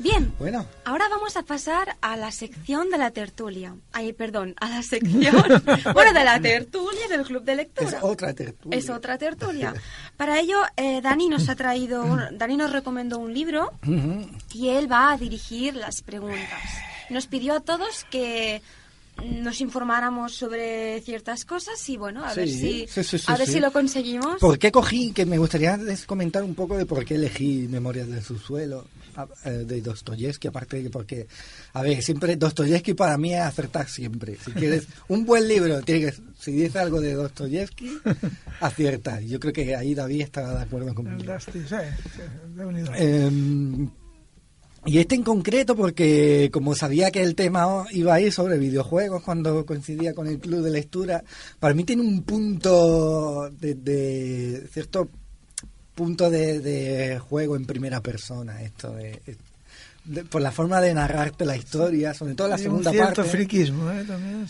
Bien, Bueno, ahora vamos a pasar a la sección de la tertulia. Ay, perdón, a la sección, bueno, de la tertulia del Club de Lectura. es otra tertulia. Es otra tertulia. Para ello, eh, Dani nos ha traído, un- Dani nos recomendó un libro y él va a dirigir las preguntas. Nos pidió a todos que nos informáramos sobre ciertas cosas y bueno, a ver si sí, sí, sí, a ver si lo conseguimos. ¿Por qué cogí? Que me gustaría comentar un poco de por qué elegí Memorias del subsuelo de Dostoyevsky, aparte de que porque, a ver, siempre Dostoyevsky para mí es acertar siempre. Si quieres un buen libro, tienes que, si dice algo de Dostoyevsky, acierta. Yo creo que ahí David estará de acuerdo conmigo. Eh, y este en concreto porque como sabía que el tema iba a ir sobre videojuegos cuando coincidía con el club de lectura, para mí tiene un punto de, de- cierto punto de, de juego en primera persona esto de, de- por la forma de narrarte la historia, sobre todo la Hay segunda un cierto parte. friquismo, ¿eh?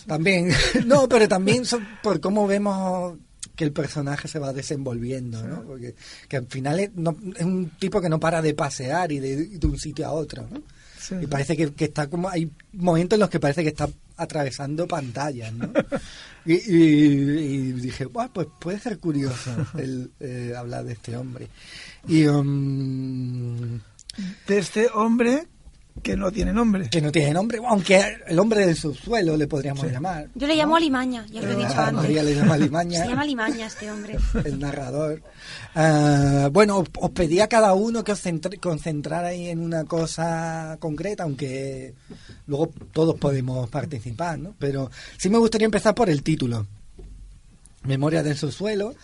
También. no, pero también son por cómo vemos que el personaje se va desenvolviendo, ¿no? Porque que al final es, no- es un tipo que no para de pasear y de, un sitio a otro, ¿no? Sí. Y parece que, que está como hay momentos en los que parece que está atravesando pantallas, ¿no? Y, y- y dije, "Buah, pues puede ser curioso el, eh, hablar de este hombre. Y um, De este hombre que no tiene nombre. que no tiene nombre, aunque el hombre del subsuelo le podríamos Sí. llamar. Yo le llamo Alimaña, ya lo he Eh, dicho antes. María le llama Limaña. Se llama Alimaña este hombre. el narrador. Ah, bueno, os- pedí a cada uno que os centr- concentrarais en una cosa concreta, aunque luego todos podemos participar, ¿no? Pero sí me gustaría empezar por el título. Memoria del subsuelo.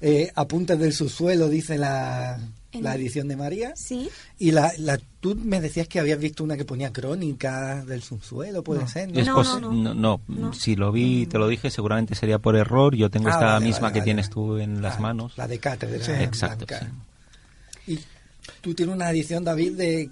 Eh, apuntes del subsuelo, dice la, En- la edición de María. Sí. Y la, la, tú me decías que habías visto una que ponía crónicas del subsuelo, puede No. ser, ¿no? Es No, posi- no, no, no. no, No. si lo vi, te lo dije, seguramente sería por error. Yo tengo Ah, esta vale, misma vale, que vale. tienes tú en las Ah, manos. La de cátedra. Sí. Exacto, sí. Y tú tienes una edición, David, de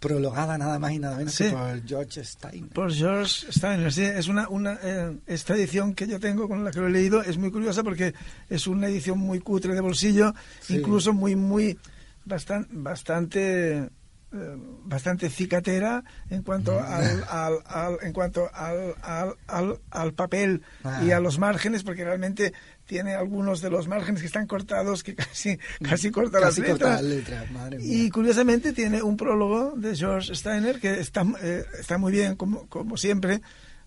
prologada nada más y nada menos Sí. que por George Stein. Por George Steiner, sí, es una, una eh, esta edición que yo tengo con la que lo he leído es muy curiosa porque es una edición muy cutre de bolsillo, Sí. incluso muy muy bastan- bastante eh, bastante cicatera en cuanto al, al- al- en cuanto al, al, al- al papel Ah. y a los márgenes porque realmente tiene algunos de los márgenes que están cortados que casi casi corta Casi las corta letras las letras, madre y curiosamente tiene un prólogo de George Steiner que está, eh, está muy bien, como, como siempre.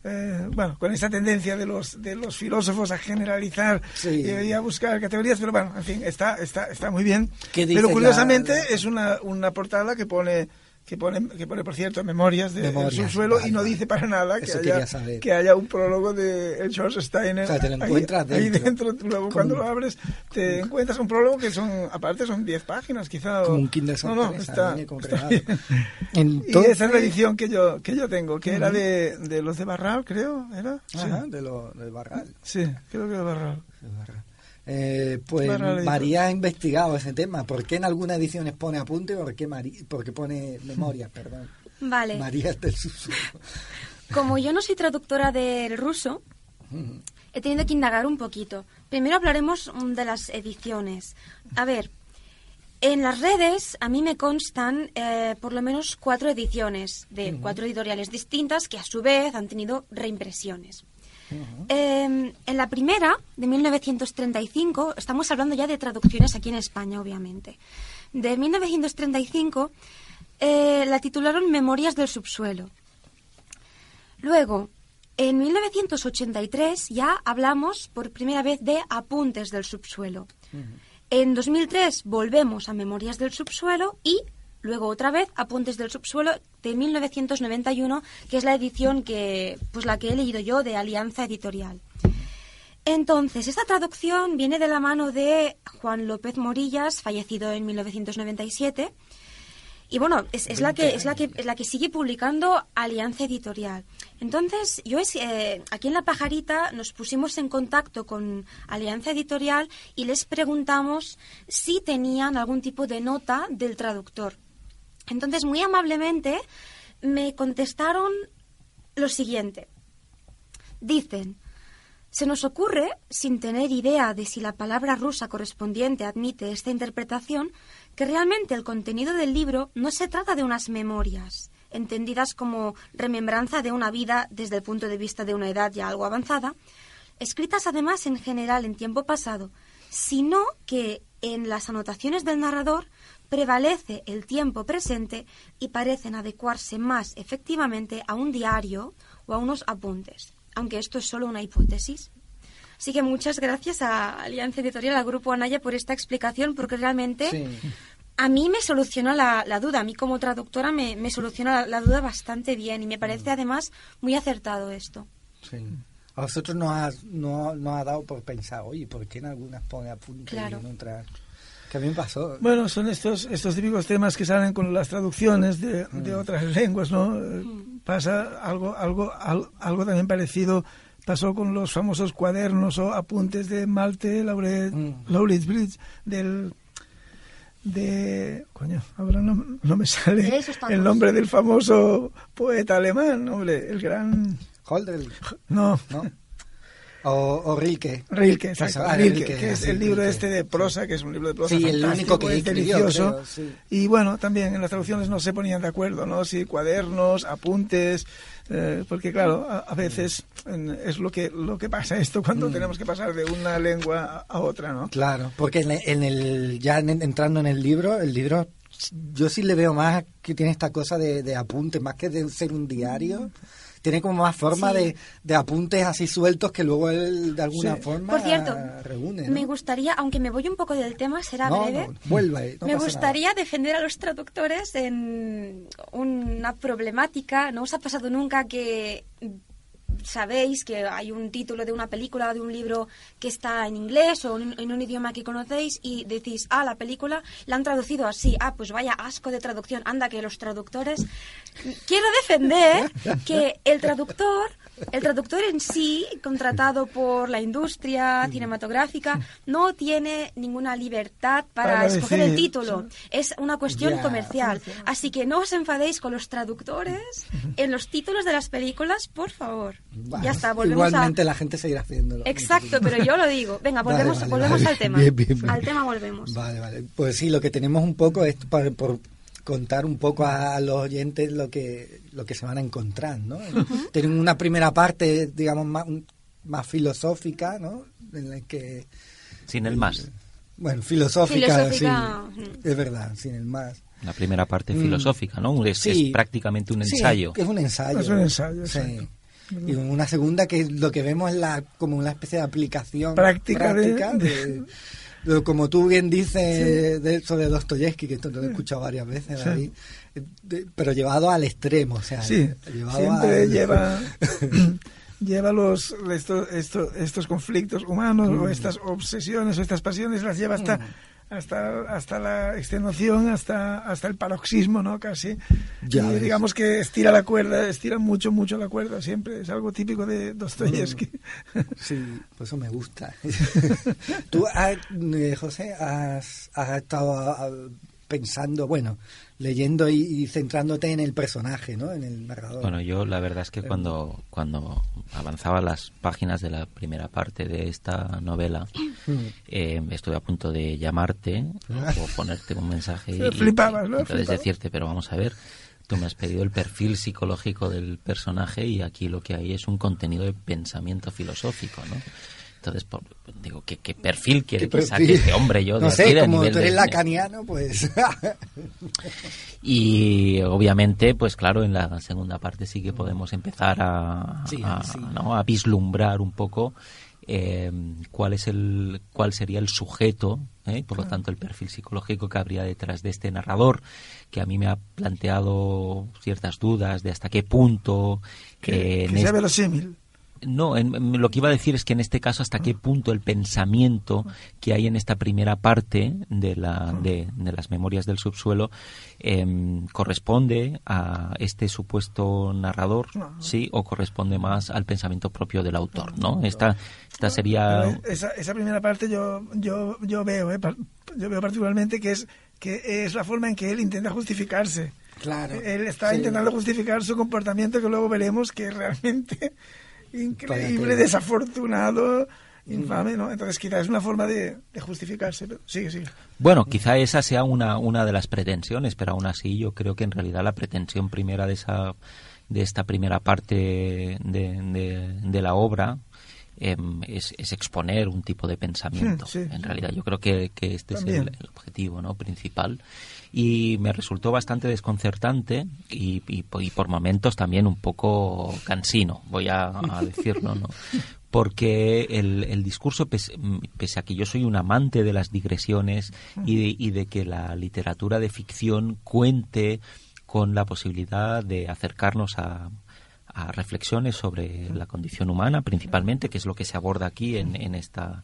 eh, bueno, con esa tendencia de los, de los filósofos a generalizar Sí. y, y a buscar categorías, pero bueno, en fin, está, está, está muy bien. ¿Qué dice Pero curiosamente la- es una, una portada que pone que pone, que pone, por cierto, memorias de Memorias, subsuelo vale, y no dice para nada que haya, que haya un prólogo de el George Steiner. O sea, te lo encuentras ahí, dentro. dentro. tú luego cuando lo abres te encuentras un prólogo que son, aparte son 10 páginas quizá. Como un Kinder No, no, está, está. Y esa es la edición que yo, que yo tengo, que era de, de los de Barral, creo, ¿era? Sí. De lo, del Barral. Sí, creo que de Barral. Eh, pues. María ha investigado ese tema. ¿Por qué en algunas ediciones pone apunte y por qué, Mari- por qué pone memorias? Perdón. Vale. María del subsuelo. Como yo no soy traductora del ruso, he tenido que indagar un poquito. Primero hablaremos mm, de las ediciones. A ver, en las redes a mí me constan eh, por lo menos cuatro ediciones de cuatro editoriales distintas que a su vez han tenido reimpresiones. Eh, en la primera, de 1935, estamos hablando ya de traducciones aquí en España, obviamente. De 1935 eh, la titularon Memorias del subsuelo. Luego, en 1983 ya hablamos por primera vez de Apuntes del subsuelo. En 2003 volvemos a Memorias del subsuelo y luego otra vez Apuntes del subsuelo de 1991, que es la edición que pues la que he leído yo de Alianza Editorial. Entonces, esta traducción viene de la mano de Juan López Morillas, fallecido en 1997, y bueno, es, la que es la que es la que sigue publicando Alianza Editorial. Entonces, yo es, eh, aquí en La Pajarita nos pusimos en contacto con Alianza Editorial y les preguntamos si tenían algún tipo de nota del traductor. Entonces, muy amablemente, me contestaron lo siguiente. Dicen, se nos ocurre, sin tener idea de si la palabra rusa correspondiente admite esta interpretación, que realmente el contenido del libro no se trata de unas memorias, entendidas como remembranza de una vida desde el punto de vista de una edad ya algo avanzada, escritas además en general en tiempo pasado, sino que en las anotaciones del narrador prevalece el tiempo presente y parecen adecuarse más efectivamente a un diario o a unos apuntes, aunque esto es solo una hipótesis. Así que muchas gracias a Alianza Editorial, al Grupo Anaya, por esta explicación, porque realmente a mí me soluciona la, duda. A mí como traductora me, me soluciona la, duda bastante bien y me parece además muy acertado esto. Sí. A vosotros nos ha, no, ha dado por pensar, oye, ¿por qué en algunas pone apuntes y en otras...? Que a mí me pasó. Bueno, son estos, estos típicos temas que salen con las traducciones de, de mm. otras lenguas, ¿no? Mm. Pasa algo, algo, algo, algo también parecido pasó con los famosos cuadernos o apuntes de Malte Lauret, mm. Bridge del de coño ahora no, no me sale el nombre del famoso poeta alemán hombre el gran Holder no, ¿No? O, o Rilke. Rilke, exacto. Rilke, que es el libro este de prosa, que es un libro de prosa sí, el único que delicioso. Y bueno, también en las traducciones no se ponían de acuerdo, ¿no? Si cuadernos, apuntes, eh, porque claro, a, veces es lo que lo que pasa esto cuando mm. tenemos que pasar de una lengua a otra, ¿no? Claro, porque en, el ya entrando en el libro, el libro yo sí le veo más que tiene esta cosa de, de apuntes, más que de ser un diario tiene como más forma de, apuntes así sueltos que luego él de alguna forma Por cierto, reúne. Me gustaría, aunque me voy un poco del tema, será breve. No, me gustaría defender a los traductores en una problemática. ¿No os ha pasado nunca que sabéis que hay un título de una película o de un libro que está en inglés o en, un idioma que conocéis y decís, ah, la película la han traducido así, ah, pues vaya asco de traducción, anda que los traductores... Quiero defender que el traductor el traductor en sí, contratado por la industria cinematográfica, no tiene ninguna libertad para, escoger el título. Es una cuestión comercial. Así que no os enfadéis con los traductores en los títulos de las películas, por favor. ya está, volvemos Igualmente la gente seguirá haciéndolo. Exacto, pero yo lo digo. Venga, volvemos, volvemos al tema. Al tema volvemos. Vale, vale. Pues sí, lo que tenemos un poco es por contar un poco a, los oyentes lo que lo que se van a encontrar, ¿no? Tienen una primera parte, digamos, más, más filosófica, ¿no? En la que... Sin el más. Bueno, filosófica, sí, es verdad, sin el más. La primera parte mm. filosófica, ¿no? Es, prácticamente un ensayo. Sí, es un ensayo. Es un ensayo, sí. Y una segunda que lo que vemos es la, como una especie de aplicación práctica, de como tú bien dices de eso de Dostoyevsky, que esto lo he escuchado varias veces, pero llevado al extremo, o sea, sí, siempre lleva lleva los estos, estos, estos conflictos humanos o mm. estas obsesiones o estas pasiones las lleva hasta mm hasta, hasta la extenuación, hasta, hasta el paroxismo, ¿no? Casi. y digamos que estira la cuerda, estira mucho, mucho la cuerda, siempre. Es algo típico de Dostoyevsky. Sí, por eso me gusta. Tú, eh, José, has, has estado pensando, bueno, leyendo y, centrándote en el personaje, ¿no? En el narrador. Bueno, yo la verdad es que cuando, cuando avanzaba las páginas de la primera parte de esta novela, mm. eh, estuve a punto de llamarte o ponerte un mensaje y, flipabas, ¿no? entonces decirte, pero vamos a ver, tú me has pedido el perfil psicológico del personaje y aquí lo que hay es un contenido de pensamiento filosófico, ¿no? Entonces, digo, ¿qué, ¿qué, perfil quiere que saque este hombre yo? No sé, como tú eres lacaniano, pues... y obviamente, pues claro, en la segunda parte sí que podemos empezar a, a, vislumbrar un poco eh, cuál es el cuál sería el sujeto ¿eh? por lo tanto el perfil psicológico que habría detrás de este narrador que a mí me ha planteado ciertas dudas de hasta qué punto que, que sea verosímil no, lo que iba a decir es que en este caso hasta qué punto el pensamiento que hay en esta primera parte de, la, de, las memorias del subsuelo em, corresponde a este supuesto narrador, sí, o corresponde más al pensamiento propio del autor, ¿no? Esta, esta sería... Esa, esa, primera parte yo, yo, yo veo, ¿eh? yo veo particularmente que es, que es la forma en que él intenta justificarse. Claro. Él está intentando justificar su comportamiento que luego veremos que realmente increíble, desafortunado, infame, ¿no? Entonces quizás es una forma de, justificarse, pero sigue, sigue. Bueno, quizá esa sea una, una de las pretensiones, pero aún así yo creo que en realidad la pretensión primera de esa de esta primera parte de, de, la obra em, es, exponer un tipo de pensamiento. Hmm, en realidad, yo creo que, que este es el, objetivo ¿no? principal y me resultó bastante desconcertante y, y, por momentos también un poco cansino, voy a, decirlo, ¿no? porque el, el discurso, pese, a que yo soy un amante de las digresiones y de, y de que la literatura de ficción cuente con la posibilidad de acercarnos a, a reflexiones sobre la condición humana, principalmente, que es lo que se aborda aquí en, en esta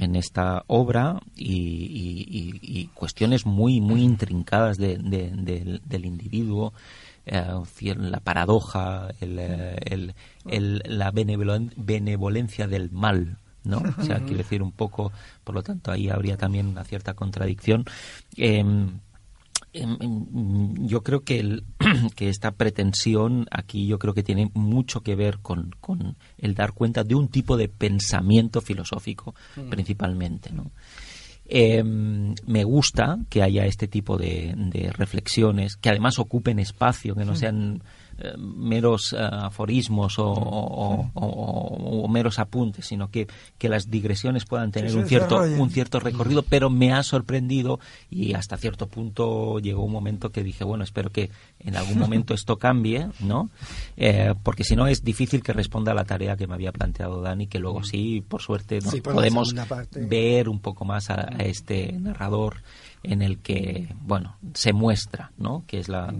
en esta obra y, cuestiones muy muy intrincadas de, del individuo eh, la paradoja el, la benevolencia del mal ¿no? O sea, quiere decir un poco, por lo tanto, ahí habría también una cierta contradicción. Em, yo creo que, el, que esta pretensión aquí yo creo que tiene mucho que ver con, con el dar cuenta de un tipo de pensamiento filosófico mm. principalmente ¿no? Em, me gusta que haya este tipo de, de, reflexiones que además ocupen espacio que no mm. sean eh, meros eh, aforismos o, meros apuntes, sino que, que las digresiones puedan tener un cierto, un cierto recorrido, pero me ha sorprendido y hasta cierto punto llegó un momento que dije, bueno, espero que en algún momento esto cambie, ¿no? Eh, porque si no es difícil que responda a la tarea que me había planteado Dani, que luego sí, por suerte, podemos ver un poco más a este narrador en el que, bueno, se muestra, ¿no? Que es la,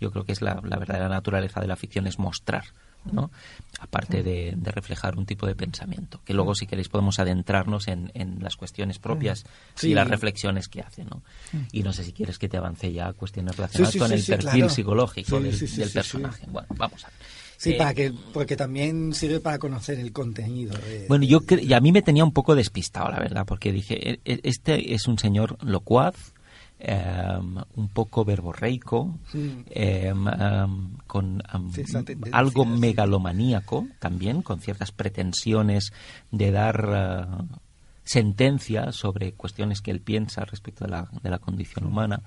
yo creo que es la, verdadera naturaleza de la ficción, es mostrar, ¿no? Aparte de, reflejar un tipo de pensamiento. Que luego, si queréis, podemos adentrarnos en, en las cuestiones propias y las reflexiones que hace, ¿no? Y no sé si quieres que te avance ya a cuestiones relacionadas con el perfil psicológico del, personaje. Bueno, vamos a ver. Sí, eh, para que, porque también sirve para conocer el contenido. Bueno, yo y a mí me tenía un poco despistado, la verdad, porque dije, e, e, este es un señor locuaz, em, un poco verborreico, em, em, con algo megalomaníaco también, con ciertas pretensiones de dar eh, sentencias sobre cuestiones que él piensa respecto de la, de la condición humana.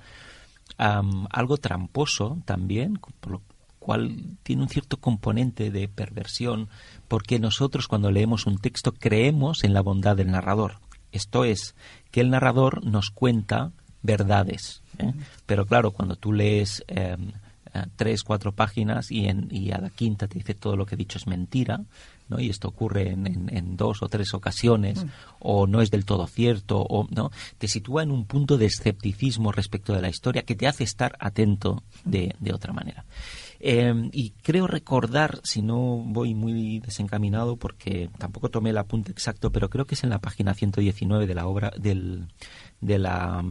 algo tramposo también, por lo, cual tiene un cierto componente de perversión, porque nosotros cuando leemos un texto creemos en la bondad del narrador. Esto es, que el narrador nos cuenta verdades. ¿eh? Pero claro, cuando tú lees em, eh, tres, cuatro páginas y, en, y a la quinta te dice todo lo que he dicho es mentira, ¿no? y esto ocurre en, dos o tres ocasiones, mm. o no es del todo cierto, o no, te sitúa en un punto de escepticismo respecto de la historia que te hace estar atento de, de otra manera. Em, y creo recordar, si no voy muy desencaminado, porque tampoco tomé el apunte exacto, pero creo que es en la página 119 de la obra del, de la,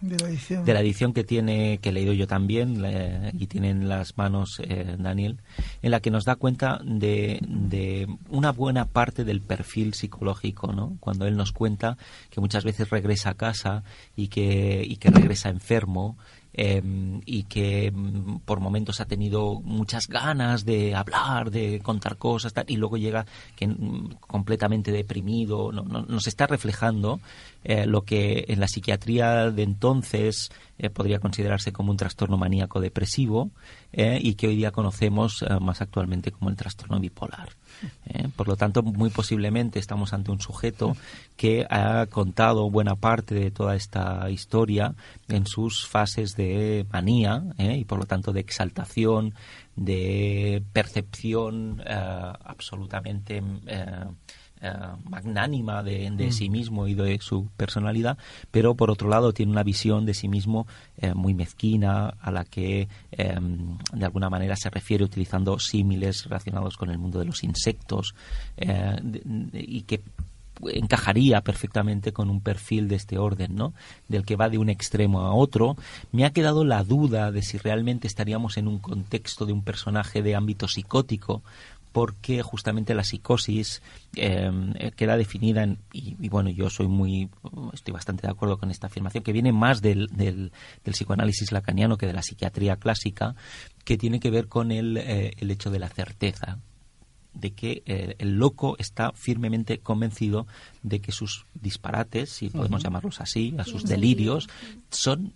de la edición. que tiene que he leído yo también y tiene en las manos eh, Daniel en la que nos da cuenta de, de, una buena parte del perfil psicológico no cuando él nos cuenta que muchas veces regresa a casa y que y que regresa enfermo Em, y que mm, por momentos ha tenido muchas ganas de hablar, de contar cosas, y luego llega que, mm, completamente deprimido, no, nos está reflejando eh, lo que en la psiquiatría de entonces eh, podría considerarse como un trastorno maníaco depresivo eh, y que hoy día conocemos más actualmente como el trastorno bipolar. ¿Eh? Por lo tanto, muy posiblemente estamos ante un sujeto que ha contado buena parte de toda esta historia en sus fases de manía ¿eh? y, por lo tanto, de exaltación, de percepción eh, absolutamente eh, magnánima de, mm. sí mismo y de su personalidad, pero por otro lado tiene una visión de sí mismo eh, muy mezquina a la que em, de alguna manera se refiere utilizando símiles relacionados con el mundo de los insectos eh, y que encajaría perfectamente con un perfil de este orden, ¿no? Del que va de un extremo a otro. Me ha quedado la duda de si realmente estaríamos en un contexto de un personaje de ámbito psicótico porque justamente la psicosis em, eh, queda definida en, y, bueno yo soy muy estoy bastante de acuerdo con esta afirmación que viene más del, del, psicoanálisis lacaniano que de la psiquiatría clásica que tiene que ver con el, eh, el hecho de la certeza de que eh, el loco está firmemente convencido de que sus disparates, si podemos llamarlos así, a sus delirios, son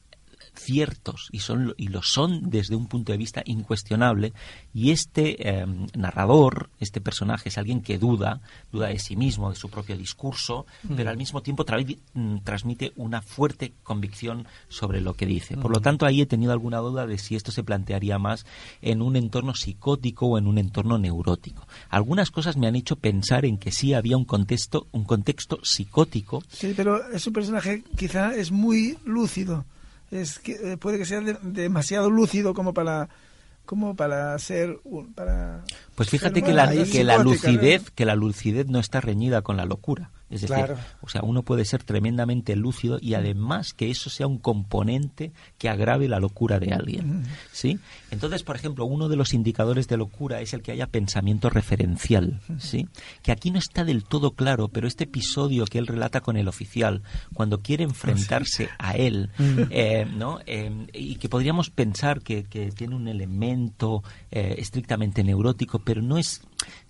ciertos y, son, y lo son desde un punto de vista incuestionable y este em, narrador, este personaje es alguien que duda, duda de sí mismo, de su propio discurso, mm. pero al mismo tiempo mm, transmite una fuerte convicción sobre lo que dice. Por lo tanto, ahí he tenido alguna duda de si esto se plantearía más en un entorno psicótico o en un entorno neurótico. Algunas cosas me han hecho pensar en que sí había un contexto, un contexto psicótico. Sí, pero es un personaje quizá es muy lúcido es que eh, puede que sea demasiado lúcido como para como para ser para pues fíjate que la, que la lucidez que la lucidez no está reñida con la locura es decir, o sea, uno puede ser tremendamente lúcido y además que eso sea un componente que agrave la locura de alguien, ¿sí? Entonces, por ejemplo, uno de los indicadores de locura es el que haya pensamiento referencial, ¿sí? Que aquí no está del todo claro, pero este episodio que él relata con el oficial, cuando quiere enfrentarse a él, eh, ¿no? Eh, y que podríamos pensar que, tiene un elemento eh, estrictamente neurótico, pero no es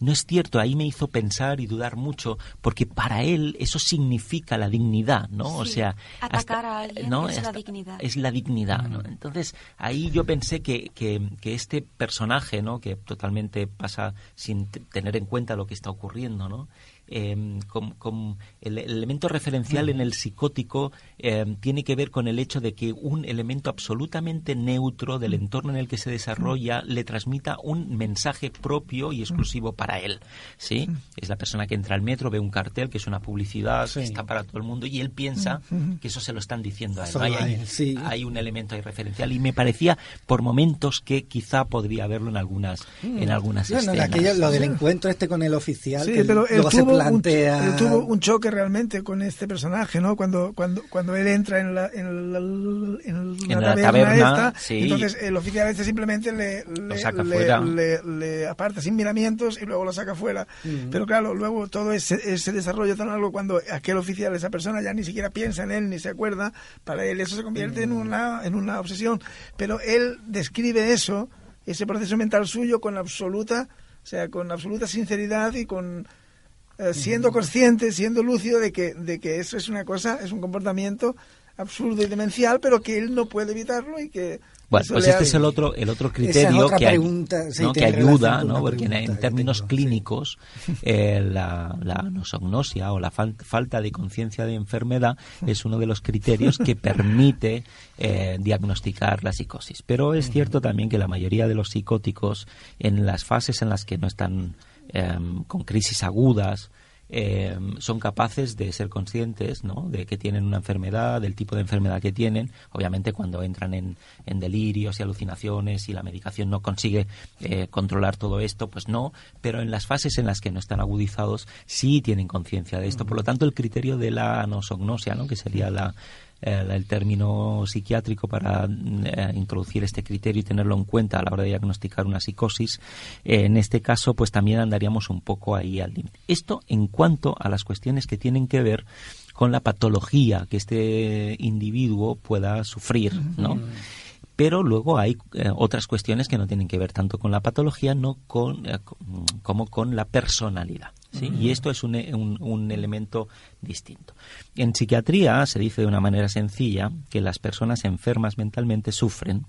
no es cierto, ahí me hizo pensar y dudar mucho, porque para él eso significa la dignidad, ¿no? o sea, atacar a alguien ¿no? es, la dignidad. Es la dignidad, ¿no? Entonces, ahí yo pensé que, que, que, este personaje, ¿no? Que totalmente pasa sin tener en cuenta lo que está ocurriendo, ¿no? Eh, con, el, elemento referencial en el psicótico em, tiene que ver con el hecho de que un elemento absolutamente neutro del entorno en el que se desarrolla le transmita un mensaje propio y exclusivo para él. ¿sí? Es la persona que entra al metro, ve un cartel que es una publicidad, que está para todo el mundo y él piensa que eso se lo están diciendo a él. Hay, un elemento ahí referencial y me parecía por momentos que quizá podría haberlo en algunas, en algunas escenas. lo del encuentro este con el oficial, que pero un, tuvo un choque realmente con este personaje, ¿no? Cuando cuando cuando él entra en la, en la, taberna, esta, entonces el oficial este simplemente le, le, le, aparta sin miramientos y luego lo saca fuera. Pero claro, luego todo ese, ese desarrollo tan algo cuando aquel oficial, esa persona ya ni siquiera piensa en él ni se acuerda, para él eso se convierte en mm. una en una obsesión. Pero él describe eso, ese proceso mental suyo con absoluta o sea, con absoluta sinceridad y con eh, siendo consciente, siendo lúcido de que, de que eso es una cosa, es un comportamiento absurdo y demencial, pero que él no puede evitarlo y que bueno, pues este es el otro el otro criterio que, que ayuda, ¿no? Porque en, términos clínicos eh, la, la nosognosia o la falta de conciencia de enfermedad es uno de los criterios que permite eh, diagnosticar la psicosis. Pero es cierto también que la mayoría de los psicóticos en las fases en las que no están Em, con crisis agudas, em, son capaces de ser conscientes ¿no? de que tienen una enfermedad, del tipo de enfermedad que tienen. Obviamente cuando entran en, delirios y alucinaciones y la medicación no consigue eh, controlar todo esto, pues no, pero en las fases en las que no están agudizados sí tienen conciencia de esto. Por lo tanto, el criterio de la anosognosia, ¿no? que sería la, el término psiquiátrico para eh, introducir este criterio y tenerlo en cuenta a la hora de diagnosticar una psicosis, eh, en este caso pues también andaríamos un poco ahí al límite. Esto en cuanto a las cuestiones que tienen que ver con la patología que este individuo pueda sufrir, ¿no? Pero luego hay eh, otras cuestiones que no tienen que ver tanto con la patología no con, como con la personalidad. Y esto es un, un, elemento distinto. En psiquiatría se dice de una manera sencilla que las personas enfermas mentalmente sufren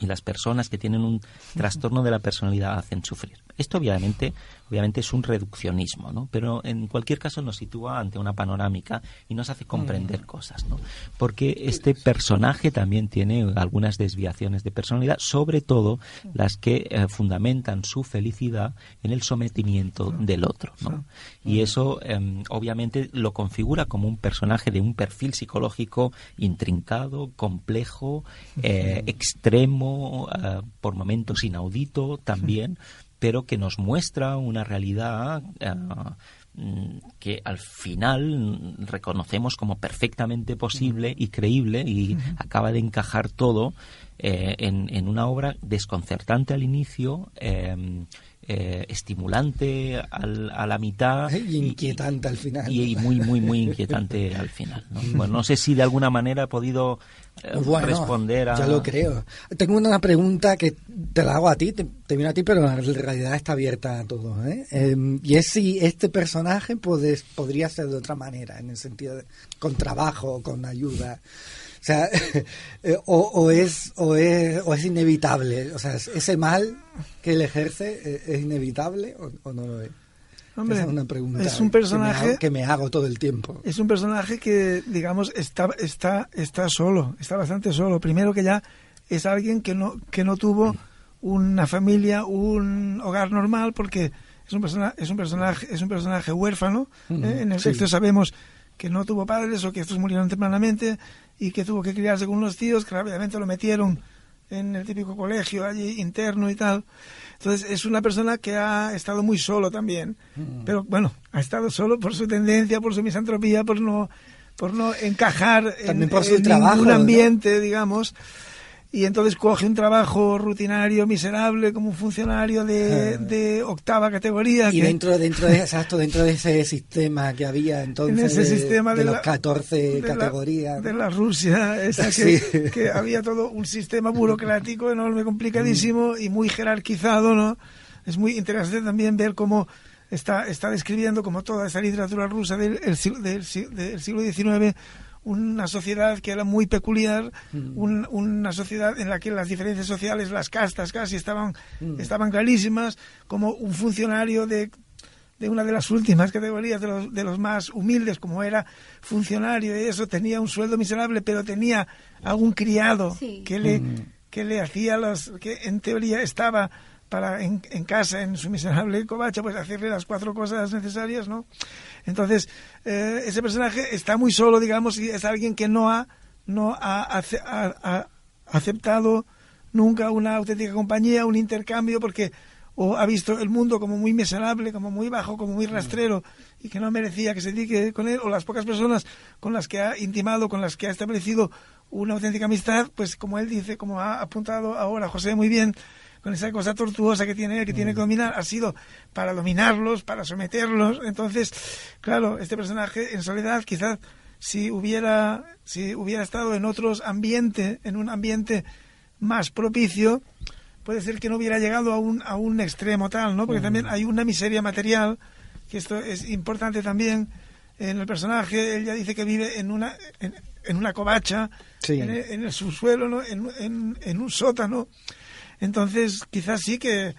y las personas que tienen un trastorno de la personalidad hacen sufrir. Esto obviamente, obviamente es un reduccionismo, ¿no? Pero en cualquier caso nos sitúa ante una panorámica y nos hace comprender mm. cosas, ¿no? Porque este personaje también tiene algunas desviaciones de personalidad, sobre todo las que eh, fundamentan su felicidad en el sometimiento del otro, ¿no? Y eso em, obviamente lo configura como un personaje de un perfil psicológico intrincado, complejo, eh, extremo, eh, por momentos inaudito también, pero que nos muestra una realidad eh, mm, que al final reconocemos como perfectamente posible y creíble y acaba de encajar todo eh, en, en, una obra desconcertante al inicio, eh, eh, estimulante al, a la mitad. Y inquietante al final. Y, muy, muy, muy inquietante al final. ¿no? Bueno, no sé si de alguna manera he podido eh, responder a... Ya lo creo. Tengo una pregunta que te la hago a ti, te, viene a ti, pero en realidad está abierta a todos. ¿eh? Em, y es si este personaje puedes, podría ser de otra manera, en el sentido de con trabajo, con ayuda. O sea, o, es, o, es, o es inevitable. O sea, ese mal que él ejerce eh, es, inevitable o, no lo es. Hombre, es una pregunta es un personaje que me, hago, todo el tiempo. Es un personaje que, digamos, está, está, está solo, está bastante solo. Primero que ya es alguien que no, que no tuvo una familia, un hogar normal, porque es un, persona, es un personaje, es un personaje huérfano. ¿eh? En el texto sabemos que no tuvo padres o que estos murieron tempranamente y que tuvo que criarse con unos tíos que rápidamente lo metieron en el típico colegio allí interno y tal. Entonces es una persona que ha estado muy solo también, mm. pero bueno, ha estado solo por su tendencia, por su misantropía, por no por no encajar en, por su ningún ambiente, digamos y entonces coge un trabajo rutinario miserable como un funcionario de, ah. de octava categoría y dentro dentro de exacto dentro de ese sistema que había entonces en ese sistema de, los 14 categorías. de la Rusia esa que, que, había todo un sistema burocrático enorme complicadísimo y muy jerarquizado no es muy interesante también ver cómo está está describiendo como toda esa literatura rusa del, del, del siglo XIX una sociedad que era muy peculiar, mm. una sociedad en la que las diferencias sociales, las castas casi estaban, mm. estaban clarísimas, como un funcionario de, de una de las últimas categorías, de los, de los más humildes, como era funcionario y eso, tenía un sueldo miserable, pero tenía algún criado que, le, mm. que le hacía los, que en teoría estaba para en, en, casa, en su miserable covacha, pues hacerle las cuatro cosas necesarias, ¿no? Entonces, eh, ese personaje está muy solo, digamos, y es alguien que no ha, no ha, aceptado nunca una auténtica compañía, un intercambio, porque o ha visto el mundo como muy miserable, como muy bajo, como muy rastrero y que no merecía que se dedique con él, o las pocas personas con las que ha intimado, con las que ha establecido una auténtica amistad, pues como él dice, como ha apuntado ahora José muy bien, con esa cosa tortuosa que tiene que tiene que mm. dominar, ha sido para dominarlos, para someterlos. Entonces, claro, este personaje en soledad quizás si hubiera si hubiera estado en otros ambientes, en un ambiente más propicio, puede ser que no hubiera llegado a un, a un extremo tal, ¿no? Porque mm. también hay una miseria material, que esto es importante también en el personaje, él ya dice que vive en una en, una covacha, en, el, subsuelo, ¿no? En, en, en un sótano. Entonces, quizás sí que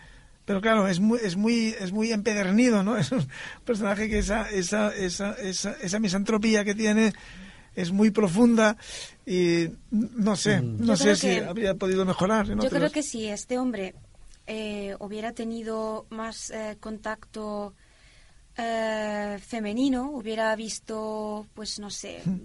pero claro, es muy, es muy, es muy empedernido, ¿no? Es un personaje que esa, esa, esa, esa, esa misantropía que tiene es muy profunda y no sé, mm. no sé si habría podido mejorar. yo creo que si este hombre eh, hubiera tenido más eh, contacto eh, femenino, hubiera visto, pues no sé, mm.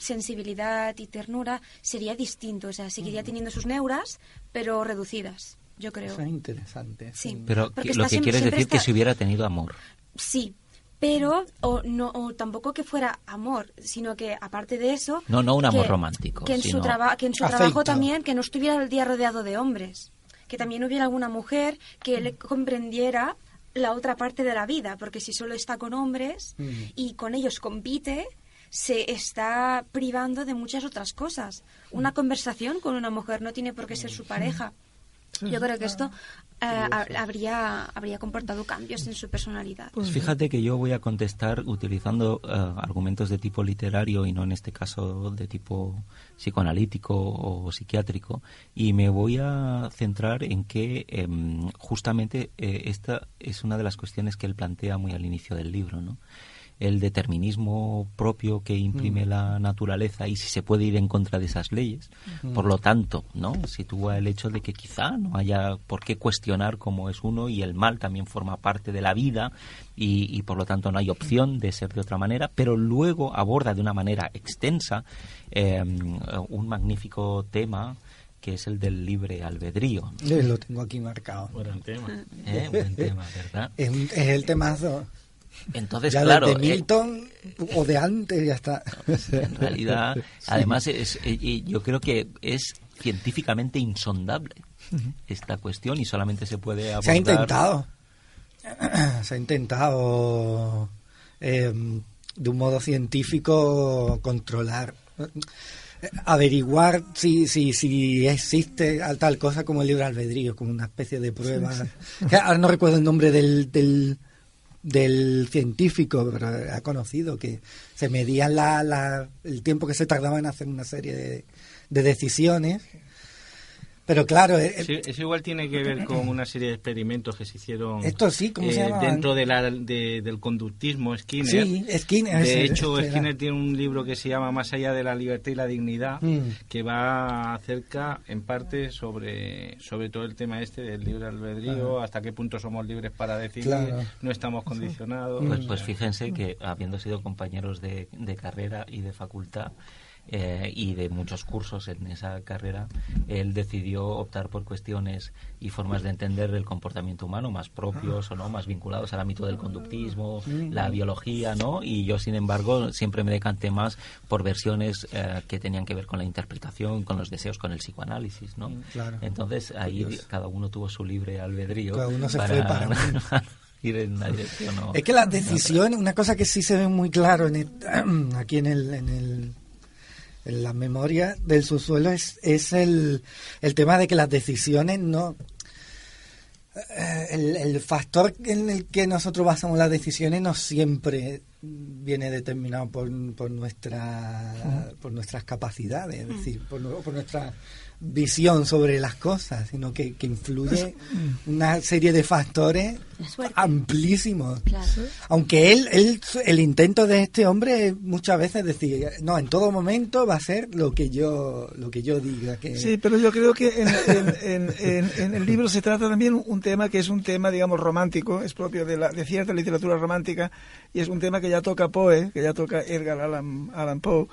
Sensibilidad y ternura, sería distinto. O sea, seguiría teniendo sus neuras, pero reducidas, yo creo. Eso es interesante. Sí. Pero lo que quieres decir que si hubiera tenido amor. Sí, pero o no o tampoco que fuera amor sino que aparte de eso no no un amor romántico que en su trabajo que en su trabajo también que no estuviera el día rodeado de hombres que también hubiera alguna mujer que le comprendiera la otra parte de la vida porque si solo está con hombres y con ellos compite se está privando de muchas otras cosas. Una conversación con una mujer no tiene por qué ser su pareja. Yo creo que esto eh, habría, habría comportado cambios en su personalidad. Pues fíjate que yo voy a contestar utilizando eh, argumentos de tipo literario y no en este caso de tipo psicoanalítico o psiquiátrico y me voy a centrar en que em, justamente eh, esta es una de las cuestiones que él plantea muy al inicio del libro, ¿no? El determinismo propio que imprime mm. la naturaleza y si se puede ir en contra de esas leyes. Mm. Por lo tanto, ¿no? sitúa el hecho de que quizá no haya por qué cuestionar cómo es uno y el mal también forma parte de la vida y, por lo tanto no hay opción de ser de otra manera, pero luego aborda de una manera extensa em, un magnífico tema que es el del libre albedrío. lo tengo aquí marcado. Buen tema. ¿Eh? Buen tema, ¿verdad? Es, es el temazo. Entonces, claro. De eh, Milton o de antes ya está. En realidad, además, es, eh, yo creo que es científicamente insondable esta cuestión y solamente se puede abordar. Se ha intentado. Se ha intentado em, de un modo científico controlar averiguar si, si, si existe tal cosa como el libre albedrío, como una especie de prueba. Ahora no recuerdo el nombre del, del, del científico, ha conocido que se medía la, la, el tiempo que se tardaba en hacer una serie de, de decisiones pero claro... Eh, eh, eso igual tiene que ver con una serie de experimentos que se hicieron esto sí, ¿cómo se eh, dentro de la, del conductismo Skinner. Sí, Skinner. De hecho, Skinner tiene un libro que se llama Más allá de la libertad y la dignidad, mm. que va acerca en parte sobre, sobre todo el tema este del libre albedrío, hasta qué punto somos libres para decidir, no estamos condicionados. Pues, pues fíjense que habiendo sido compañeros de, de carrera y de facultad, eh, y de muchos cursos en esa carrera, él decidió optar por cuestiones y formas de entender el comportamiento humano más propios o no, más vinculados al ámbito del conductismo, la biología, ¿no? Y yo, sin embargo, siempre me decanté más por versiones eh, que tenían que ver con la interpretación, con los deseos, con el psicoanálisis, ¿no? Entonces, ahí cada uno tuvo su libre albedrío. Cada uno se fue para ir en una dirección. Es que la decisión, una cosa que sí se ve muy claro en aquí en el, en el la memoria del subsuelo es, es el, el tema de que las decisiones no... Eh, el, el, factor en el que nosotros basamos las decisiones no siempre viene determinado por, por, nuestra, por nuestras capacidades, es decir, por, por nuestra visión sobre las cosas, sino que, que influye una serie de factores amplísimos. Aunque él, él, el intento de este hombre muchas veces decir, no, en todo momento va a ser lo que yo, lo que yo diga. Que... Sí, pero yo creo que en, en, el libro se trata también un tema que es un tema, digamos, romántico, es propio de, la, de cierta literatura romántica, y es un tema que ya toca Poe, que ya toca Edgar Allan, Allan Poe,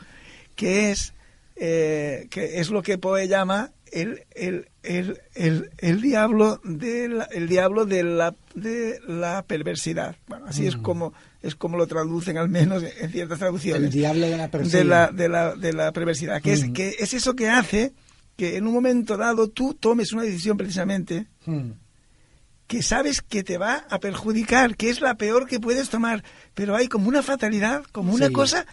que es eh, que es lo que Poe llama el, el, el, el, el diablo de la, el diablo de la, de la perversidad. Bueno, así es como es como lo traducen al menos en ciertas traducciones. El diablo de la perversidad. De la, de la, de la perversidad, que, es, que es eso que hace que en un momento dado tú tomes una decisión precisamente que sabes que te va a perjudicar, que es la peor que puedes tomar, pero hay como una fatalidad, como una cosa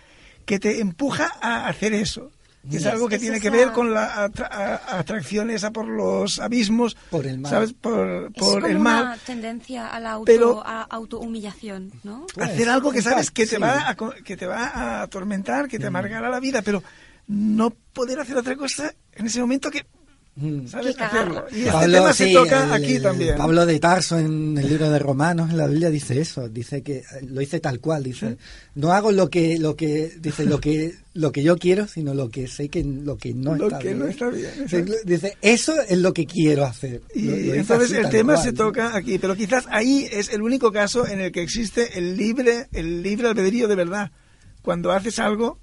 que te empuja a hacer eso es algo que tiene que ver con la atracción esa por los abismos, por el mal. ¿sabes? Por, por el mal. una tendencia a la auto, a autohumillación, ¿no? hacer algo que sabes que te, va a, que te va a atormentar, que te amargará la vida, pero no poder hacer otra cosa en ese momento que Mm. ¿Sabes? Y este Pablo, tema se toca aquí también. Pablo de Tarso en el libro de Romanos, en la Biblia dice eso, dice que lo dice tal cual, dice, no hago lo que lo que dice lo que lo que yo quiero, sino lo que sé que lo que no, lo está, que bien. no está bien. Dice, eso es lo que quiero hacer. Y entonces el tema se toca aquí, pero quizás ahí es el único caso en el que existe el libre el libre albedrío de verdad. Cuando haces algo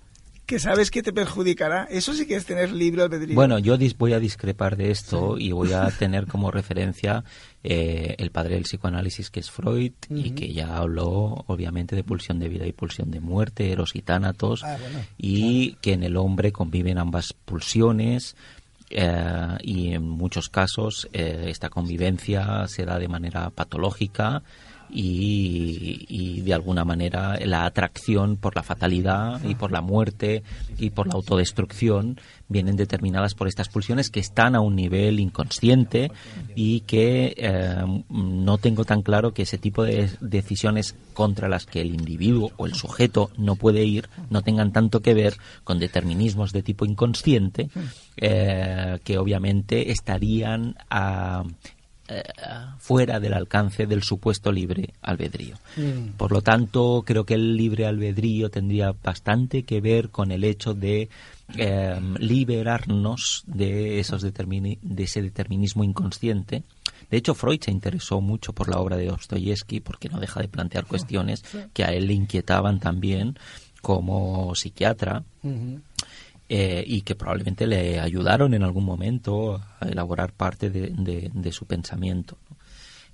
que sabes que te perjudicará. Eso sí que es tener libre albedrío. Bueno, yo voy a discrepar de esto y voy a tener como referencia eh, el padre del psicoanálisis que es Freud y que ya habló obviamente de pulsión de vida y pulsión de muerte, eros y tánatos, ah, y que en el hombre conviven ambas pulsiones. Eh, y en muchos casos eh, esta convivencia se da de manera patológica y, de alguna manera la atracción por la fatalidad y por la muerte y por la autodestrucción vienen determinadas por estas pulsiones que están a un nivel inconsciente y que eh, no tengo tan claro que ese tipo de decisiones contra las que el individuo o el sujeto no puede ir no tengan tanto que ver con determinismos de tipo inconsciente eh, que obviamente estarían a, eh, fuera del alcance del supuesto libre albedrío. Mm. Por lo tanto, creo que el libre albedrío tendría bastante que ver con el hecho de em, liberarnos de, esos de ese determinismo inconsciente. De hecho, Freud se interesó mucho por la obra de Dostoyevsky porque no deja de plantear cuestiones que a él le inquietaban también como psiquiatra. Eh, y que probablemente le ayudaron en algún momento a elaborar parte de, su pensamiento.